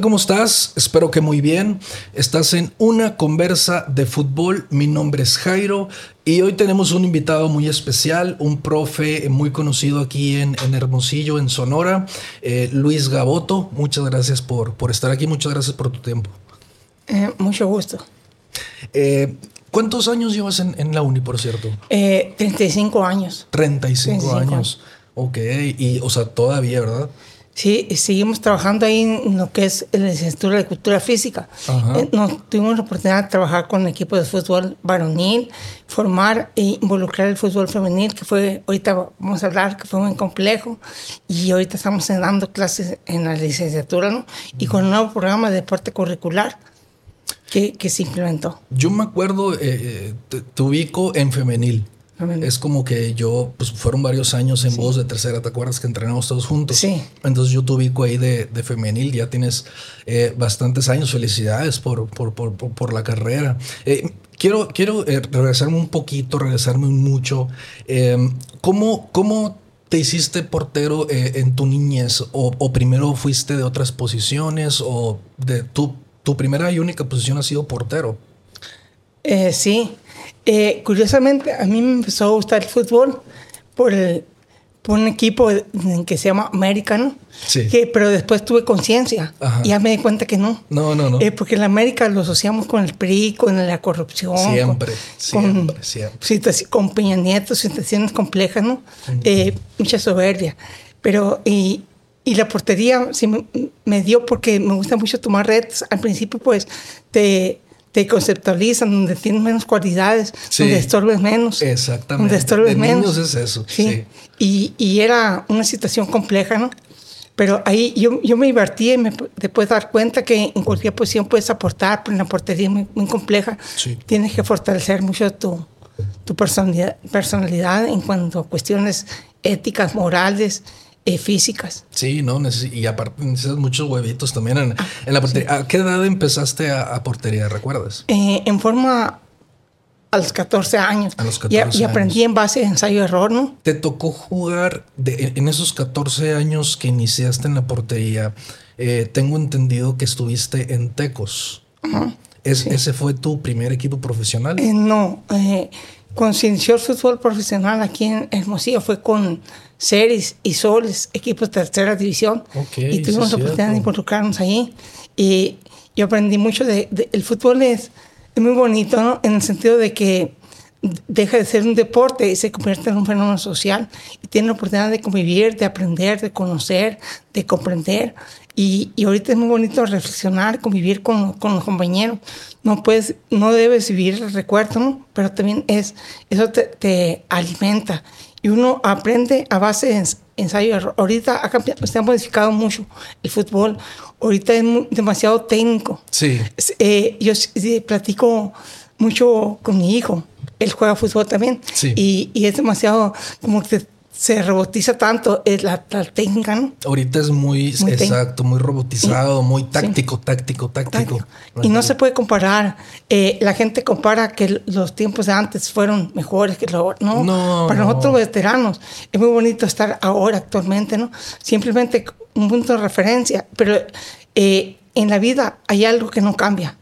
Hola, ¿cómo estás? Espero que muy bien. Estás en una conversa de fútbol. Mi nombre es Jairo y hoy tenemos un invitado muy especial, un profe muy conocido aquí en, Hermosillo, en Sonora, eh, Luis Gaboto. Muchas gracias por, por estar aquí, muchas gracias por tu tiempo. Eh, mucho gusto. Eh, ¿Cuántos años llevas en, la uni, por cierto? 35 años. 35, años. Ok, y o sea, todavía, ¿verdad? Sí, seguimos trabajando ahí en lo que es la licenciatura de cultura física. Eh, nos tuvimos la oportunidad de trabajar con el equipo de fútbol varonil, formar e involucrar el fútbol femenil, que fue, ahorita vamos a hablar, que fue muy complejo. Y ahorita estamos dando clases en la licenciatura, ¿no? Y con un nuevo programa de deporte curricular que, que se implementó. Yo me acuerdo, eh, eh te ubico en femenil. Es como que yo, pues fueron varios años en voz de tercera, ¿te acuerdas que entrenamos todos juntos? Sí. Entonces yo te ubico ahí de, de femenil, ya tienes eh, bastantes años, felicidades por, por, por, por la carrera. Eh, quiero quiero eh, regresarme un poquito, regresarme mucho. Em, ¿cómo, ¿Cómo te hiciste portero en tu niñez? O, o, primero fuiste de otras posiciones? ¿O de tu, tu primera y única posición ha sido portero? sí. Eh, curiosamente, a mí me empezó a gustar el fútbol por, por un equipo que se llama American, sí. que, pero después tuve conciencia y ya me di cuenta que no. No, no, no. Eh, porque en América lo asociamos con el PRI, con la corrupción. Siempre, con, siempre, con Peña Nieto, situaciones complejas, ¿no? Eh, mucha soberbia. Pero, y, y la portería sí me, me, dio porque me gusta mucho tomar retos. Al principio, pues, te te conceptualizan, donde tienes menos cualidades, donde estorbes menos. Exactamente. Donde estorbes de menos. es eso. Sí. Y, y, era una situación compleja, ¿no? Pero ahí yo, yo me divertí y me, te puedes dar cuenta que en cualquier posición puedes aportar, pero en la portería es muy, muy compleja. Tienes que fortalecer mucho tu, tu personalidad, personalidad en cuanto a cuestiones éticas, morales, eh, físicas. Sí, no, y aparte necesitas muchos huevitos también en, la portería. ¿A qué edad empezaste a, portería, recuerdas? Eh, en forma a los 14 años. A los 14 y, y aprendí en base de ensayo-error, ¿no? ¿Te tocó jugar de, en esos 14 años que iniciaste en la portería? Eh, tengo entendido que estuviste en Tecos. ¿Es, ¿Ese fue tu primer equipo profesional? no, con inició el fútbol profesional aquí en Hermosillo fue con Ceres y Soles, equipos de tercera división. y tuvimos la oportunidad de involucrarnos ahí. Y yo aprendí mucho de, el fútbol es, muy bonito, ¿no? En el sentido de que deja de ser un deporte y se convierte en un fenómeno social y tiene la oportunidad de convivir, de aprender, de conocer, de comprender. Y, y ahorita es muy bonito reflexionar, convivir con, con, los compañeros. No puedes, no debes vivir el recuerdo, ¿no? Pero también es, eso te, te alimenta y uno aprende a base de ensayo. Ahorita ha cambiado, se ha modificado mucho el fútbol. Ahorita es demasiado técnico. Sí. Eh, yo platico mucho con mi hijo. Él juega fútbol también. Sí. Y, y es demasiado como que se robotiza tanto es la, técnica, ¿no? Ahorita es muy, exacto, muy robotizado, muy táctico, táctico, táctico, Y no se puede comparar. Eh, la gente compara que los tiempos de antes fueron mejores que lo no. no Para nosotros veteranos es muy bonito estar ahora actualmente, ¿no? Simplemente un punto de referencia, pero eh, en la vida hay algo que no cambia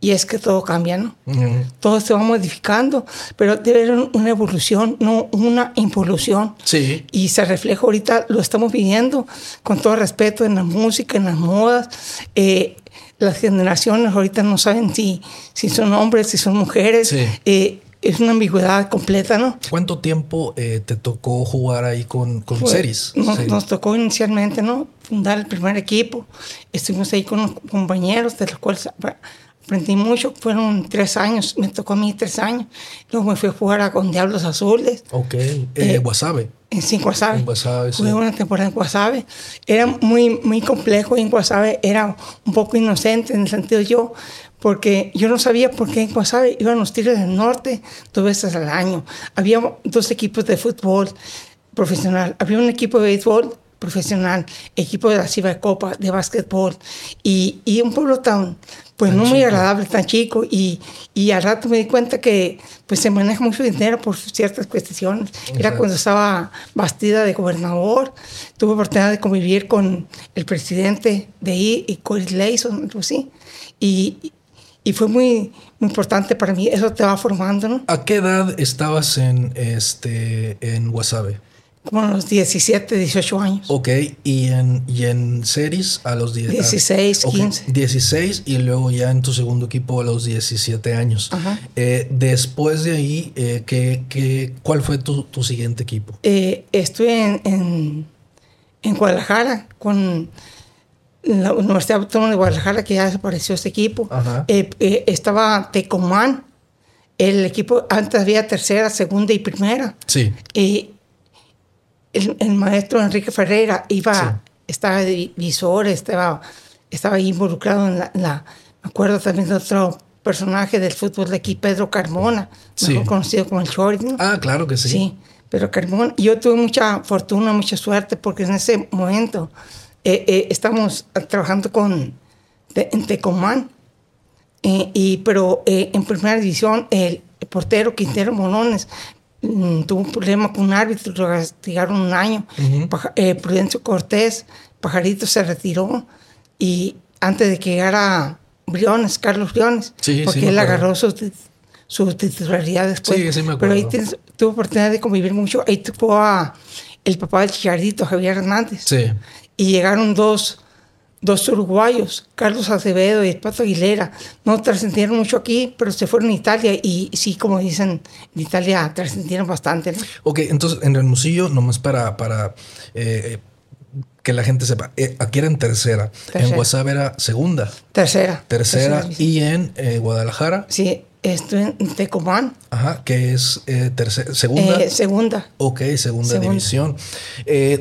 y es que todo cambia, ¿no? Todo se va modificando, pero debe haber una evolución, no una involución. Sí. Y se refleja ahorita, lo estamos viviendo con todo respeto en la música, en las modas. Eh, las generaciones ahorita no saben si, si son hombres, si son mujeres. Eh, es una ambigüedad completa, ¿no? ¿Cuánto tiempo eh, te tocó jugar ahí con, con pues, Ceris? Nos, tocó inicialmente, ¿no? Fundar el primer equipo. Estuvimos ahí con los compañeros, de los cuales aprendí mucho, fueron tres años, me tocó a mí tres años. Luego me fui a jugar con Diablos Azules. Ok, eh, eh Guasave. En, sí, Guasave. En Guasave, sí. una temporada en Guasave. Era muy, muy complejo y en Guasave era un poco inocente en el sentido yo, porque yo no sabía por qué en Guasave iban los Tigres del Norte dos veces al año. Había dos equipos de fútbol profesional. Había un equipo de béisbol profesional, equipo de la Ciba de Copa, de básquetbol, y, y un pueblo tan, pues no muy agradable, tan chico, y, y al rato me di cuenta que pues se maneja mucho dinero por ciertas cuestiones. Era cuando estaba bastida de gobernador, tuve oportunidad de convivir con el presidente de ahí, y Corey Layson, algo así, y, y fue muy, muy importante para mí, eso te va formando, ¿no? ¿A qué edad estabas en, este, en Wasabe? Como a los 17, 18 años. Ok, y en, y en series a los 10, 16, 15. 16 y luego ya en tu segundo equipo a los 17 años. Eh, después de ahí, eh, ¿qué, qué, cuál fue tu, tu siguiente equipo? Eh, estuve en, en, en, Guadalajara con la Universidad Autónoma de Guadalajara, que ya desapareció este equipo. Eh, eh, estaba Tecomán, el equipo, antes había tercera, segunda y primera. Sí. Y el, maestro Enrique Ferreira iba, estaba de visor, estaba, estaba involucrado en la, Me acuerdo también de otro personaje del fútbol de aquí, Pedro Carmona, mejor conocido como el Chori. Ah, claro que sí. Sí, Pedro Carmona. Yo tuve mucha fortuna, mucha suerte, porque en ese momento eh, eh, estamos trabajando con, en Tecomán, eh, y, pero en primera división el portero Quintero Monones tuvo un problema con un árbitro, lo castigaron un año. Eh, Prudencio Cortés, Pajarito se retiró y antes de que llegara Briones, Carlos Briones, porque él agarró su, su, titularidad después. Pero ahí tuvo oportunidad de convivir mucho. Ahí tuvo a el papá del Chicharito, Javier Hernández. Y llegaron dos dos uruguayos, Carlos Acevedo y Pato Aguilera, no trascendieron mucho aquí, pero se fueron a Italia y sí, como dicen, en Italia trascendieron bastante. Ok, entonces en Hermosillo, nomás para, para eh, que la gente sepa, eh, aquí era en tercera, en Guasave era segunda. Tercera. Tercera, y en eh, Guadalajara. Sí, estoy en Tecomán. Ajá, que es tercera, segunda. segunda. Ok, segunda, división.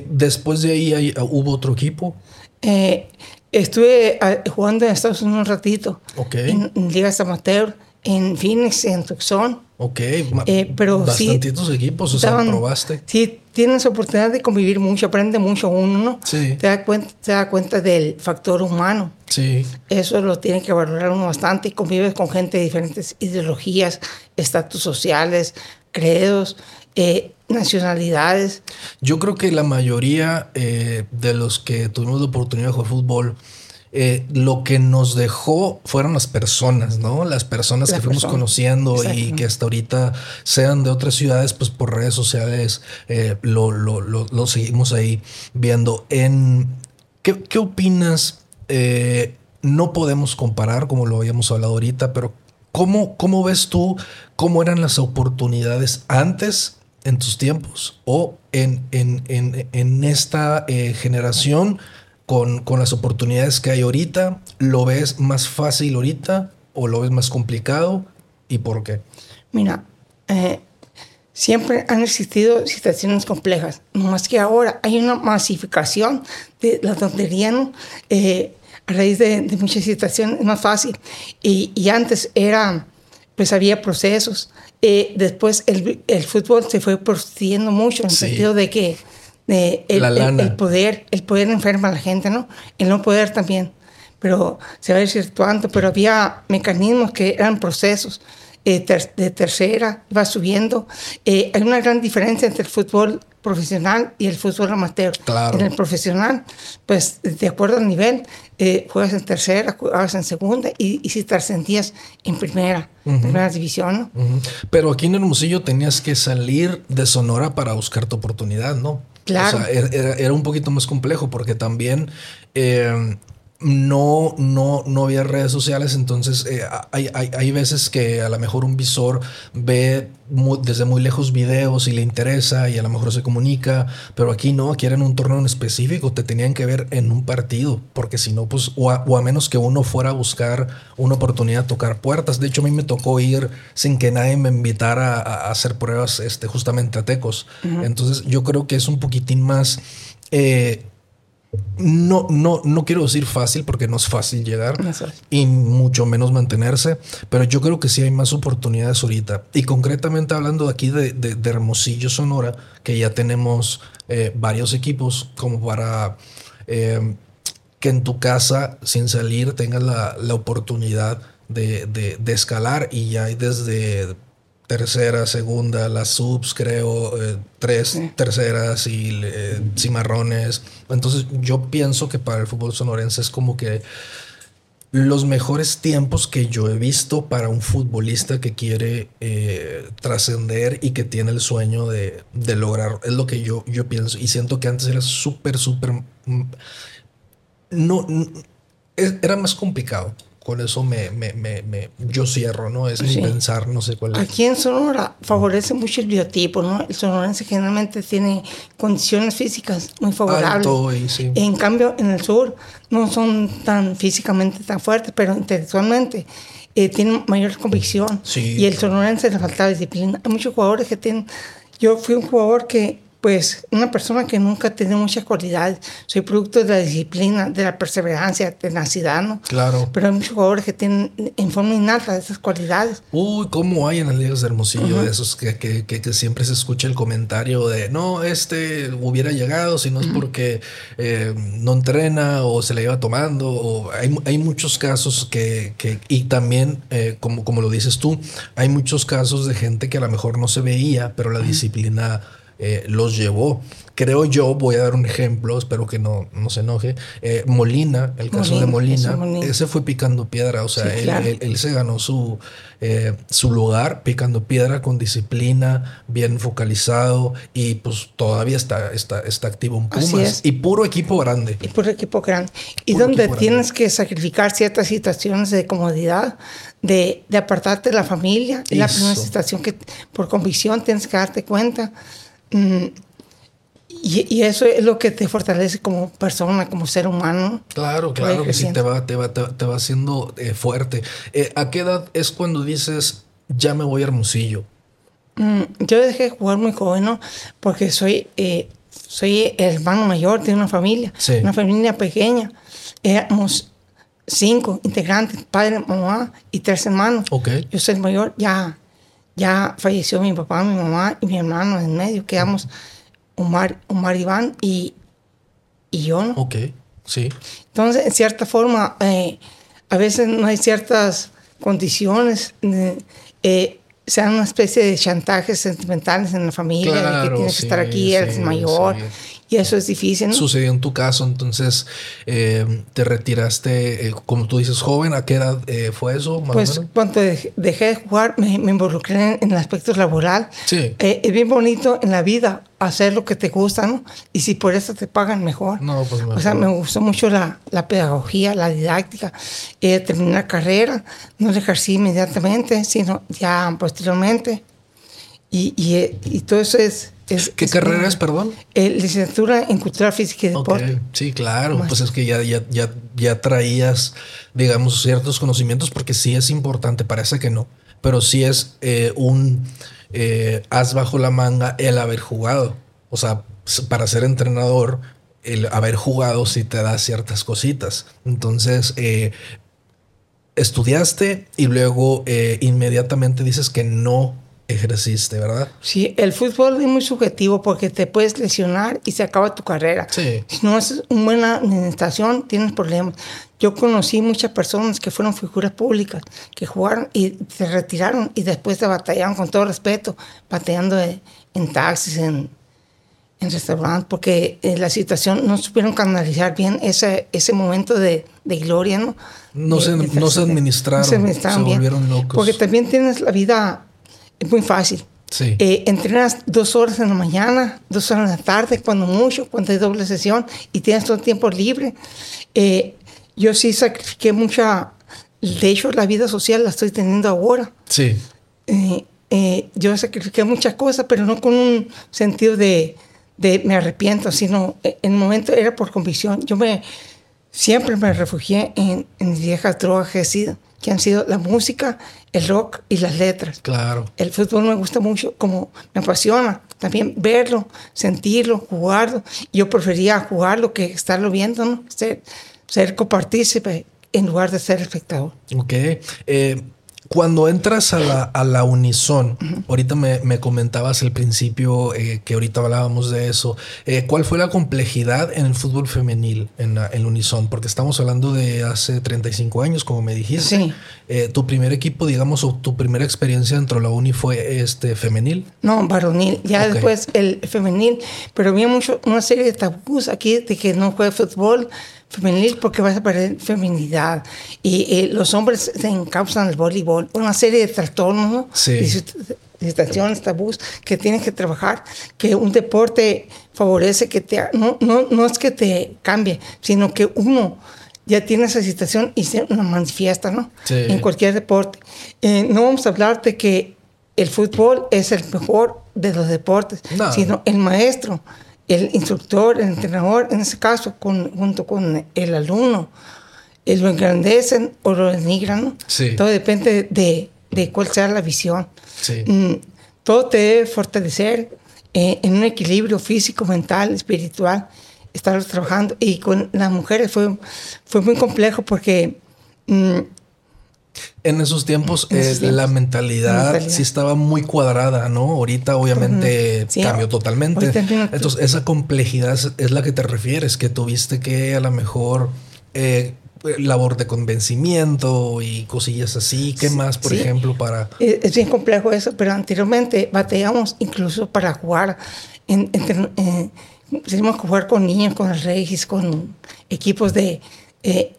después de ahí hubo otro equipo. Eh, estuve ah, jugando en Estados Unidos un ratito. Ok. En, Ligas Amateur, en Phoenix, en Tucson. Ok. Eh, pero Bastantitos equipos, o sea, probaste. Sí, tienes oportunidad de convivir mucho, aprende mucho uno, ¿no? Sí. Te da cuenta, te da cuenta del factor humano. Sí. Eso lo tiene que valorar uno bastante. Convives con gente de diferentes ideologías, estatus sociales, credos. Eh, nacionalidades. Yo creo que la mayoría eh, de los que tuvimos la oportunidad de jugar fútbol, eh, lo que nos dejó fueron las personas, ¿no? Las personas que fuimos conociendo y que hasta ahorita sean de otras ciudades, pues por redes sociales lo, lo, lo, seguimos ahí viendo. En, ¿qué, qué opinas? no podemos comparar, como lo habíamos hablado ahorita, pero ¿cómo, ¿cómo ves tú cómo eran las oportunidades antes en tus tiempos o en, en, en, en esta eh, generación con, con, las oportunidades que hay ahorita? ¿Lo ves más fácil ahorita o lo ves más complicado? ¿Y por qué? Mira, eh, siempre han existido situaciones complejas, más que ahora hay una masificación de la tontería, ¿no? Eh, a raíz de, de, muchas situaciones es más fácil. Y, y antes era, pues había procesos, eh, después el, el, fútbol se fue prostituyendo mucho en el sentido de que el, el, poder, el poder enferma a la gente, ¿no? El no poder también. Pero se va desvirtuando, pero había mecanismos que eran procesos. Eh, de tercera, va subiendo. Eh, hay una gran diferencia entre el fútbol profesional y el fútbol amateur. Claro. En el profesional, pues de acuerdo al nivel, eh, juegas en tercera, juegas en segunda y, y si trascendías en primera, primera división. Pero aquí en Hermosillo tenías que salir de Sonora para buscar tu oportunidad, ¿no? Claro. O sea, era, era un poquito más complejo porque también no, no, no había redes sociales, entonces eh, hay, hay, hay, veces que a lo mejor un visor ve desde muy lejos videos y le interesa y a lo mejor se comunica, pero aquí no, aquí era en un torneo en específico, te tenían que ver en un partido, porque si no, pues, o a, menos que uno fuera a buscar una oportunidad de tocar puertas. De hecho, a mí me tocó ir sin que nadie me invitara a, hacer pruebas este, justamente a Tecos. Entonces, yo creo que es un poquitín más... Eh, no, no, no quiero decir fácil porque no es fácil llegar y mucho menos mantenerse, pero yo creo que sí hay más oportunidades ahorita. Y concretamente hablando aquí de, de, Hermosillo, Sonora, que ya tenemos eh, varios equipos como para eh, que en tu casa, sin salir, tengas la, la oportunidad de, de, escalar y ya hay desde tercera, segunda, las subs, creo, eh, tres terceras y eh, cimarrones. Entonces yo pienso que para el fútbol sonorense es como que los mejores tiempos que yo he visto para un futbolista que quiere eh, trascender y que tiene el sueño de, de, lograr. Es lo que yo, yo pienso. Y siento que antes era súper, súper... Mm, no, era más complicado con eso me, me, me, yo cierro, ¿no? Es pensar, no sé cuál es. Aquí en Sonora favorece mucho el biotipo, ¿no? El sonorense generalmente tiene condiciones físicas muy favorables. En cambio, en el sur no son tan físicamente tan fuertes, pero intelectualmente eh, tienen mayor convicción. Y el sonorense le falta disciplina. Hay muchos jugadores que tienen... Yo fui un jugador que pues una persona que nunca tiene muchas cualidades. Soy producto de la disciplina, de la perseverancia, de tenacidad, ¿no? Claro. Pero hay muchos jugadores que tienen en forma innata esas cualidades. Uy, ¿cómo hay en las ligas de Hermosillo de esos que, que, que, siempre se escucha el comentario de no, este hubiera llegado si no es porque eh, no entrena o se le iba tomando? O hay, hay muchos casos que, que y también, eh, como, como lo dices tú, hay muchos casos de gente que a lo mejor no se veía, pero la disciplina eh, los llevó. Creo yo, voy a dar un ejemplo, espero que no, no se enoje. Eh, Molina, el caso de Molina, ese fue picando piedra, o sea, él, se ganó su, eh, su lugar picando piedra con disciplina, bien focalizado y pues todavía está, está, está activo en Pumas. Y puro equipo grande. Y puro equipo grande. Y donde tienes que sacrificar ciertas situaciones de comodidad, de, de apartarte de la familia. Es la primera situación que por convicción tienes que darte cuenta Mm, y, eso es lo que te fortalece como persona, como ser humano. Claro, claro, que sí, te va, te va, te, va haciendo eh, fuerte. Eh, ¿A qué edad es cuando dices, ya me voy a Hermosillo? Mm, yo dejé de jugar muy joven, Porque soy, eh, soy el hermano mayor de una familia, una familia pequeña. Éramos cinco integrantes, padre, mamá y tres hermanos. Okay. Yo soy el mayor, ya ya falleció mi papá, mi mamá y mi hermano en medio. Quedamos Omar, Omar Iván y, y yo, ¿no? Ok, sí. Entonces, en cierta forma, eh, a veces no hay ciertas condiciones. Eh, eh, sean una especie de chantajes sentimentales en la familia, de que tienes que estar aquí, eres mayor. Y eso es difícil. ¿no? Sucedió en tu caso, entonces eh, te retiraste, eh, como tú dices, joven. ¿A qué edad eh, fue eso? pues cuando dejé de jugar, me, me involucré en, el aspecto laboral. Sí. es bien bonito en la vida hacer lo que te gusta, ¿no? Y si por eso te pagan mejor. No, pues mejor. O sea, me gustó mucho la, la pedagogía, la didáctica. terminé la carrera, no la ejercí inmediatamente, sino ya posteriormente. Y, y, y todo eso es ¿Qué carrera es, perdón? Eh, licenciatura en Cultura Física y Deporte. Sí, claro. Pues es que ya, ya, ya, ya traías, digamos, ciertos conocimientos, porque sí es importante, parece que no, pero sí es eh, un eh, as bajo la manga el haber jugado. O sea, para ser entrenador, el haber jugado sí te da ciertas cositas. Entonces, estudiaste y luego inmediatamente dices que no ejerciste, ¿verdad? Sí, el fútbol es muy subjetivo porque te puedes lesionar y se acaba tu carrera. Sí. Si no haces una buena administración, tienes problemas. Yo conocí muchas personas que fueron figuras públicas, que jugaron y se retiraron y después se batallaron con todo respeto, bateando en taxis, en, en restaurantes, porque en la situación no supieron canalizar bien ese, ese momento de, de gloria, ¿no? No, se, no se administraron, se, administraron se volvieron locos. Porque también tienes la vida es muy fácil. Sí. Eh, entrenas dos horas en la mañana, dos horas en la tarde, cuando mucho, cuando hay doble sesión y tienes todo el tiempo libre. Eh, yo sí sacrifiqué mucha, de hecho la vida social la estoy teniendo ahora. Sí. Eh, yo sacrifiqué muchas cosas, pero no con un sentido de, de me arrepiento, sino en el momento era por convicción. Yo me siempre me refugié en, en viejas drogas que han sido la música, el rock y las letras. Claro. El fútbol me gusta mucho, como me apasiona también verlo, sentirlo, jugarlo. Yo prefería jugarlo que estarlo viendo, ¿no? Ser, ser copartícipe en lugar de ser espectador. Ok. Eh, cuando entras a la, a la Unison, ahorita me, me, comentabas al principio eh, que ahorita hablábamos de eso, eh, ¿cuál fue la complejidad en el fútbol femenil en la, en Unison? Porque estamos hablando de hace 35 años, como me dijiste. Sí. Eh, ¿Tu primer equipo, digamos, o tu primera experiencia dentro de la Uni fue este femenil? No, varonil. Ya okay. después el femenil, pero había mucho, una serie de tabús aquí de que no juega fútbol femenil porque vas a perder feminidad. Y eh, los hombres se encausan al voleibol. Una serie de trastornos, ¿no? Sí. tabús que tienes que trabajar, que un deporte favorece que te... No, no, no es que te cambie, sino que uno ya tiene esa situación y se una manifiesta, ¿no? Sí. En cualquier deporte. Eh, no vamos a hablar de que el fútbol es el mejor de los deportes, no. sino el maestro el instructor, el entrenador, en ese caso, con, junto con el alumno, eh, lo engrandecen o lo denigran. Sí. Todo depende de, de, cuál sea la visión. Sí. Mm, todo te debe fortalecer eh, en un equilibrio físico, mental, espiritual. Estar trabajando. Y con las mujeres fue, fue muy complejo porque... Mm, en esos tiempos, en esos eh, tiempos la, mentalidad la, mentalidad sí estaba muy cuadrada, ¿no? Ahorita obviamente sí, cambió totalmente. Entonces, esa complejidad es la que te refieres, que tuviste que a lo mejor eh, labor de convencimiento y cosillas así. ¿Qué más, por sí. ejemplo, para...? Es bien complejo eso, pero anteriormente batallamos incluso para jugar. En, en, eh, teníamos que jugar con niños, con Regis, con equipos de... Eh,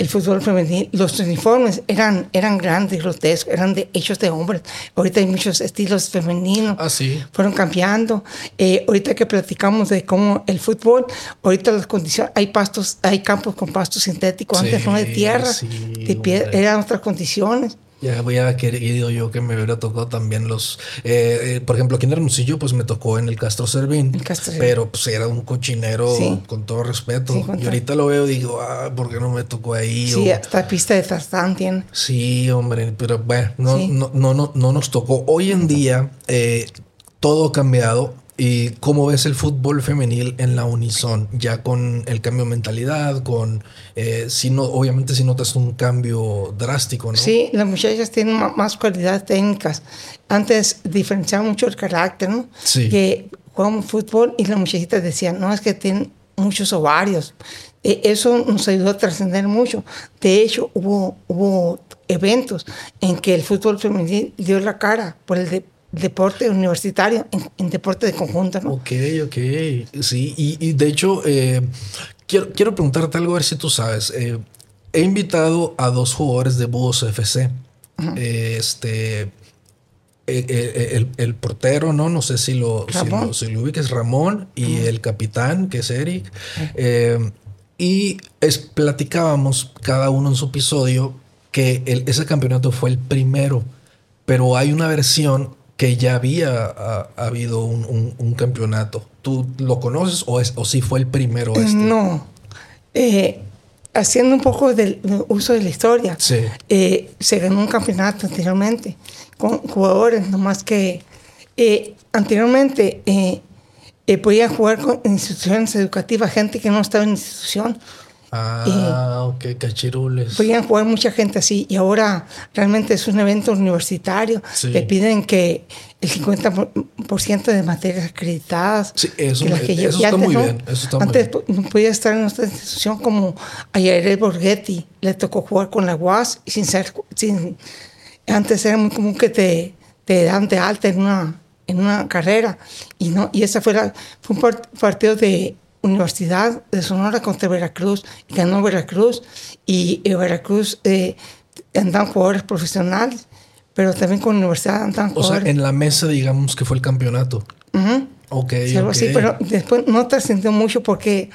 el fútbol femenil, los uniformes eran, eran grandes, grotescos, eran de, hechos de hombres. Ahorita hay muchos estilos femeninos. Ah, sí. Fueron cambiando. Eh, ahorita que platicamos de cómo el fútbol, ahorita las condiciones, hay pastos, hay campos con pastos sintéticos, sí, antes no de tierra, sí, de piedra, eran otras condiciones. Ya hubiera querido yo que me hubiera tocado también los. Eh, eh, por ejemplo, aquí en Hermosillo, pues me tocó en el Castro Servín. El Castro pero pues era un cochinero, sí. con todo respeto. Sí, con y ahorita lo veo y digo, ah, ¿por qué no me tocó ahí? Sí, o, hasta pista de Tarzán tiene. Sí, hombre, pero bueno, no, Sí. no, no, no, no nos tocó. Hoy en día, eh, todo ha cambiado. ¿Y cómo ves el fútbol femenil en la Unison? Ya con el cambio de mentalidad, con... Eh, si no, obviamente si notas un cambio drástico, ¿no? Sí, las muchachas tienen más cualidades técnicas. Antes diferenciaba mucho el carácter, ¿no? Sí. Que jugábamos fútbol y las muchachitas decían, no, es que tienen muchos ovarios. Eh, eso nos ayudó a trascender mucho. De hecho, hubo, hubo eventos en que el fútbol femenil dio la cara por el de- deporte universitario, en, en deporte de conjunto, ¿no? Ok, ok. Sí, y, y de hecho, eh, quiero, quiero preguntarte algo, a ver si tú sabes. Eh, he invitado a dos jugadores de Búhos FC. Eh, este. eh, eh, el, el portero, ¿no? No sé si lo, si lo, si lo ubicas, Ramón, y el capitán, que es Eric. Eh, y es, platicábamos cada uno en su episodio que el- ese campeonato fue el primero, pero hay una versión que ya había ha, ha habido un, un- un campeonato. ¿Tú lo conoces o, es, o sí fue el primero este? No. Eh, haciendo un poco del uso de la historia, Sí. eh, se ganó un campeonato anteriormente con jugadores, nomás que eh, anteriormente eh, eh, podían jugar con instituciones educativas, gente que no estaba en institución. Ah, ok, cachirules. Podían jugar mucha gente así y ahora realmente es un evento universitario. Sí. Le piden que el 50% de materias acreditadas. Sí, eso, que las que eso yo- está antes muy no. bien. Eso está muy Antes bien. no podía estar en nuestra institución como a Yael Borghetti. Le tocó jugar con la UAS y sin ser... Sin, antes era muy común que te, te dan de alta en una, en una carrera. Y, no, y esa fue, la, fue un par- partido de Universidad de Sonora contra Veracruz. Y ganó Veracruz. Y en Veracruz eh, andaban jugadores profesionales. Pero también con Universidad andaban O sea, jugadores. en la mesa, digamos que fue el campeonato. Ujú. Ok, Sí, algo ok. así, pero después no trascendió mucho porque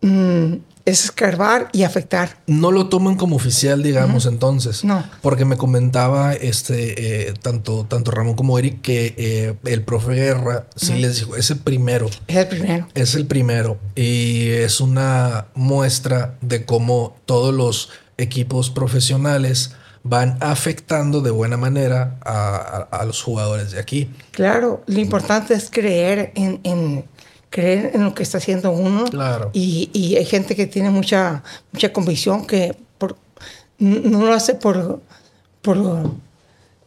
mm, es escarbar y afectar. No lo toman como oficial, digamos, entonces. No. Porque me comentaba este eh, tanto, tanto Ramón como Eric que eh, el profe Guerra sí les dijo, es el primero. Es el primero. Es el primero. Y es una muestra de cómo todos los equipos profesionales van afectando de buena manera a, los jugadores de aquí. Claro, lo importante es creer en, creer en lo que está haciendo uno. Claro. Y, y, hay gente que tiene mucha, mucha convicción que por, no lo hace por, por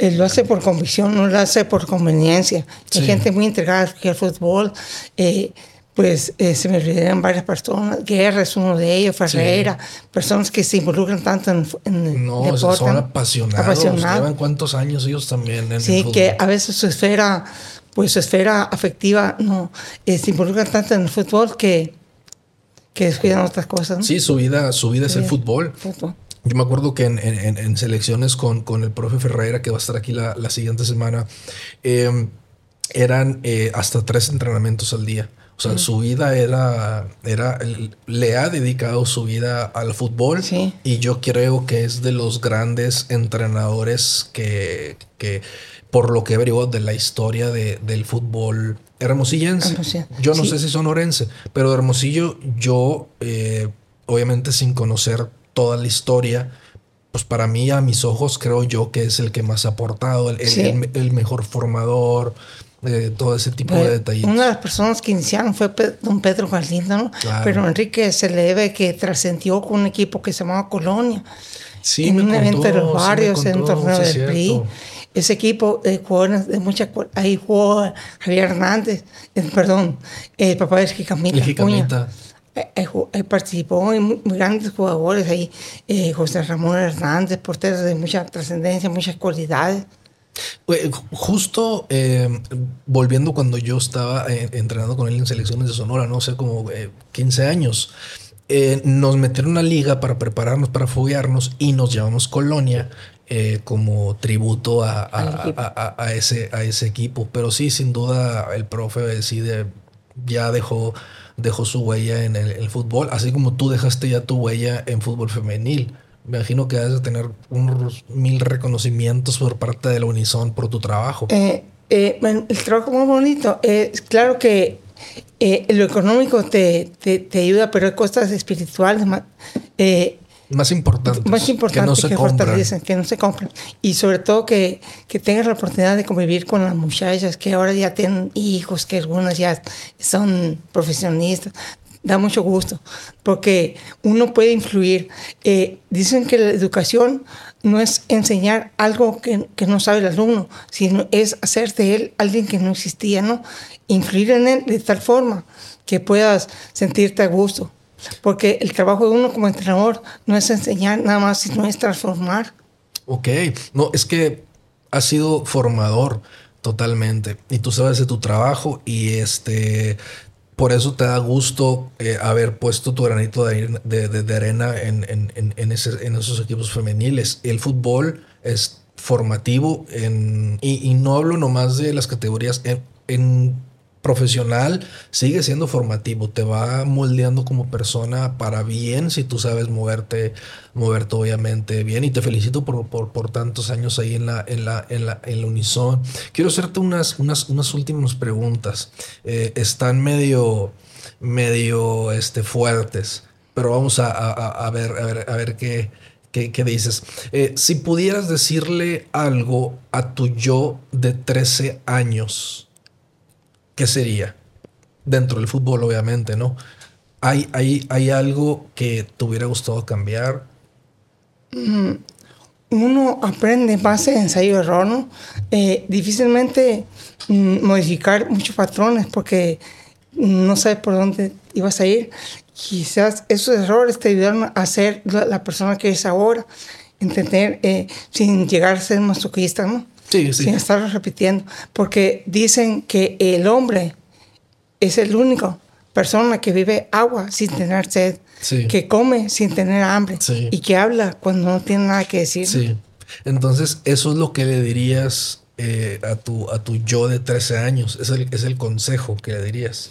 él lo hace por convicción, no lo hace por conveniencia. Hay gente muy entregada al fútbol. Eh, pues eh, se me olvidaron varias personas. Guerra es uno de ellos, Ferreira, personas que se involucran tanto en, en no, deporte. son apasionados. apasionados. Llevan cuántos años ellos también en Sí, que a veces su esfera, pues su esfera afectiva, no, eh, se involucran tanto en el fútbol que, que descuidan otras cosas. Sí, su vida, su vida es el fútbol. Yo me acuerdo que en, en, en selecciones con, con, el profe Ferreira, que va a estar aquí la, la siguiente semana, eh, eran hasta tres entrenamientos al día. O sea, su vida era, era, le ha dedicado su vida al fútbol y yo creo que es de los grandes entrenadores que, que por lo que averiguo de la historia de, del fútbol hermosillense. Yo no sé si son orense, pero de Hermosillo yo, eh, obviamente sin conocer toda la historia, pues para mí, a mis ojos, creo yo que es el que más ha aportado, el, el mejor formador, todo ese tipo de detalles. Una de las personas que iniciaron fue don Pedro Galindo, ¿no? Pero Enrique se le debe que trascendió con un equipo que se llamaba Colonia. Sí, en un evento de los barrios, en un torneo del PRI. Ese equipo de jugadores de mucha ahí jugó Javier Hernández, eh, perdón, el papá de Esquicamita. Ahí, participó en muy, grandes jugadores ahí, eh, José Ramón Hernández, porteros de mucha trascendencia, muchas cualidades. Justo eh, volviendo cuando yo estaba eh, entrenando con él en selecciones de Sonora, no sé, como 15 eh, años, nos metieron a liga para prepararnos, para foguearnos y nos llamamos Colonia como tributo a, a, ese, a ese equipo. Pero sí, sin duda, el profe decide, ya dejó, dejó su huella en el fútbol, así como tú dejaste ya tu huella en fútbol femenil. Me imagino que has de tener unos mil reconocimientos por parte de la Unison por tu trabajo. Eh, eh, el trabajo muy bonito. Eh, claro que lo económico te, te, ayuda, pero hay cosas espirituales más, más importantes. Más importantes que, no se que compran. que no se compran. Y sobre todo que, que tengas la oportunidad de convivir con las muchachas que ahora ya tienen hijos, que algunas ya son profesionistas da mucho gusto, porque uno puede influir. Eh, dicen que la educación no es enseñar algo que, que, no sabe el alumno, sino es hacer de él alguien que no existía, ¿no? Influir en él de tal forma que puedas sentirte a gusto. Porque el trabajo de uno como entrenador no es enseñar nada más, sino es transformar. Ok, no, es que has sido formador totalmente y tú sabes de tu trabajo y este por eso te da gusto eh, haber puesto tu granito de, arena en, esos equipos femeniles. El fútbol es formativo y, y, no hablo nomás de las categorías en, profesional sigue siendo formativo, te va moldeando como persona para bien si tú sabes moverte, moverte obviamente bien y te felicito por, por, tantos años ahí en la, en la, en la, en Unison. Quiero hacerte unas, unas, unas últimas preguntas. Eh, están medio, medio este, fuertes, pero vamos a, a, ver, a ver, a ver qué, ¿Qué, dices? Eh, si pudieras decirle algo a tu yo de 13 años, ¿qué sería? Dentro del fútbol, obviamente, ¿no? ¿Hay, hay, hay algo que te hubiera gustado cambiar? Mm, uno aprende en base a ensayo-error, ¿no? Eh, difícilmente mm, modificar muchos patrones porque no sabes por dónde ibas a ir. Quizás esos errores te ayudaron a ser la, persona que eres ahora, entender eh, sin llegar a ser masoquista, ¿no? Sin estarlo repitiendo, porque dicen que el hombre es el único persona que vive agua sin tener sed, que come sin tener hambre y que habla cuando no tiene nada que decir. Sí. Entonces, eso es lo que le dirías eh, a, tu, a tu yo de 13 años, es el, es el consejo que le dirías.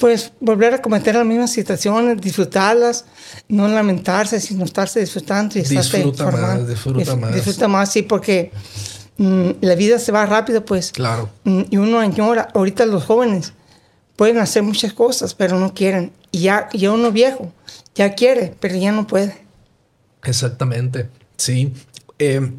Pues volver a cometer las mismas situaciones, disfrutarlas, no lamentarse, sino estarse disfrutando y estarse disfruta Más, disfruta más. Disfruta más, sí, porque la vida se va rápido, pues. Claro. Mm, y uno añora, ahorita los jóvenes pueden hacer muchas cosas, pero no quieren. Y ya, ya uno viejo, ya quiere, pero ya no puede. Exactamente, sí. Eh,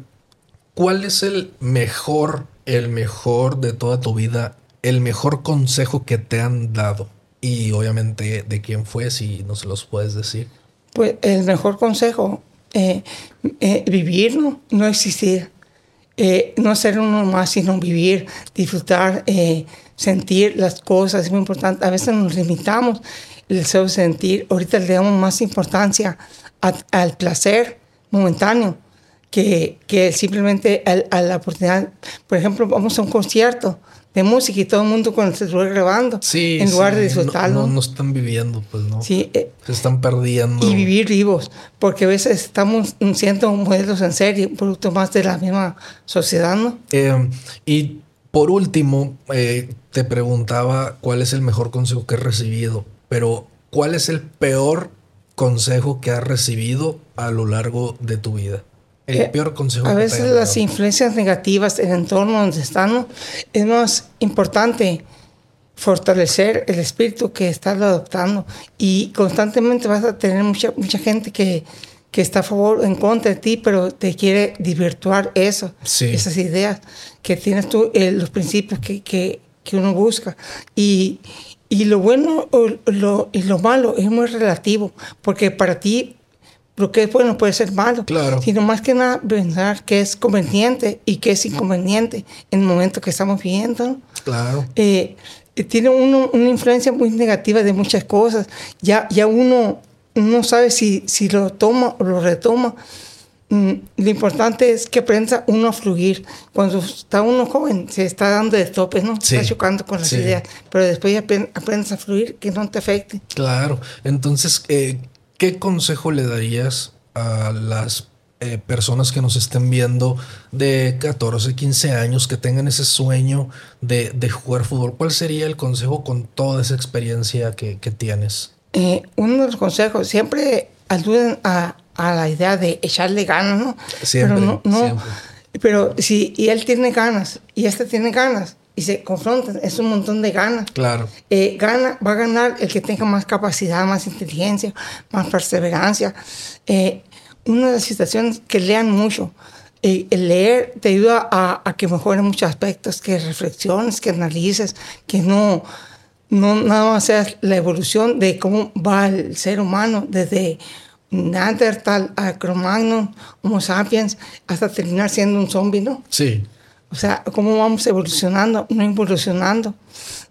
¿Cuál es el mejor, el mejor de toda tu vida, el mejor consejo que te han dado? Y obviamente de quién fue, si no se los puedes decir. Pues el mejor consejo, eh, eh, vivir, ¿no? no existir. Eh, no ser uno más, sino vivir, disfrutar, sentir las cosas, es muy importante. A veces nos limitamos el deseo de sentir. Ahorita le damos más importancia al placer momentáneo que, que simplemente a, la oportunidad. Por ejemplo, vamos a un concierto de música y todo el mundo con el celular grabando. Sí, en lugar de disfrutarlo. No, no, están viviendo, pues no. Sí. Eh, Se están perdiendo. Y vivir vivos, porque a veces estamos siendo modelos en serie, producto más de la misma sociedad, ¿no? Eh, y por último, eh, te preguntaba cuál es el mejor consejo que has recibido, pero ¿cuál es el peor consejo que has recibido a lo largo de tu vida? El eh, peor consejo. A veces las influencias negativas del entorno donde están es más importante fortalecer el espíritu que estás adoptando y constantemente vas a tener mucha, mucha gente que, que está a favor o en contra de ti, pero te quiere desvirtuar eso, esas ideas que tienes tú, eh, los principios que, que, que, uno busca. Y, y lo bueno o lo, y lo malo es muy relativo, porque para ti lo que es bueno puede ser malo. Claro. Sino más que nada pensar que es conveniente y que es inconveniente en el momento que estamos viviendo. Claro. Eh, tiene uno, una influencia muy negativa de muchas cosas. Ya, ya uno no sabe si, si lo toma o lo retoma. Mm, lo importante es que aprenda uno a fluir. Cuando está uno joven, se está dando de topes, ¿no? Está chocando con las ideas. Pero después aprendes a fluir, que no te afecte. Claro. Entonces, eh, ¿qué consejo le darías a las eh, personas que nos estén viendo de 14, 15 años que tengan ese sueño de, jugar fútbol? ¿Cuál sería el consejo con toda esa experiencia que, tienes? Eh, uno de los consejos, siempre ayuden a, la idea de echarle ganas, ¿no? Siempre, pero no, Pero si y él tiene ganas y este tiene ganas, y se confrontan. Es un montón de ganas. Claro. Eh, gana, va a ganar el que tenga más capacidad, más inteligencia, más perseverancia. Eh, una de las situaciones que lean mucho. Eh, el leer te ayuda a, a, que mejoren muchos aspectos, que reflexiones, que analices, que no, no nada más sea la evolución de cómo va el ser humano desde Neandertal a Cro-Magnon, Homo sapiens, hasta terminar siendo un zombie, ¿no? Sí. O sea, cómo vamos evolucionando, no evolucionando.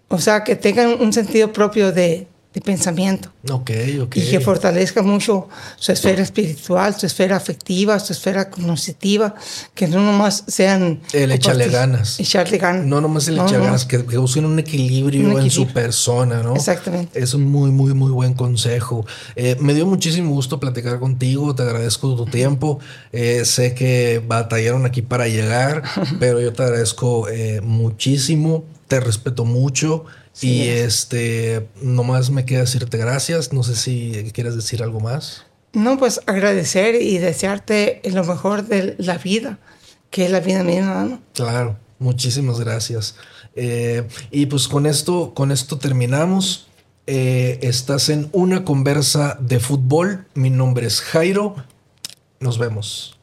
O sea, que tengan un sentido propio de, de pensamiento. Ok, ok. Y que fortalezca mucho su esfera espiritual, su esfera afectiva, su esfera cognitiva, que no nomás sean... El echarle ganas. Echarle ganas. No nomás el echarle ganas, que, que, busquen un equilibrio, en su persona, ¿no? Exactamente. Es un muy, muy, muy buen consejo. Eh, me dio muchísimo gusto platicar contigo, te agradezco tu tiempo. Eh, sé que batallaron aquí para llegar, pero yo te agradezco eh, muchísimo, te respeto mucho y este, nomás me queda decirte gracias. No sé si quieres decir algo más. No, pues agradecer y desearte lo mejor de la vida, que es la vida misma, ¿no? Claro, muchísimas gracias. Eh, y pues con esto, con esto terminamos. Eh, estás en una conversa de fútbol. Mi nombre es Jairo. Nos vemos.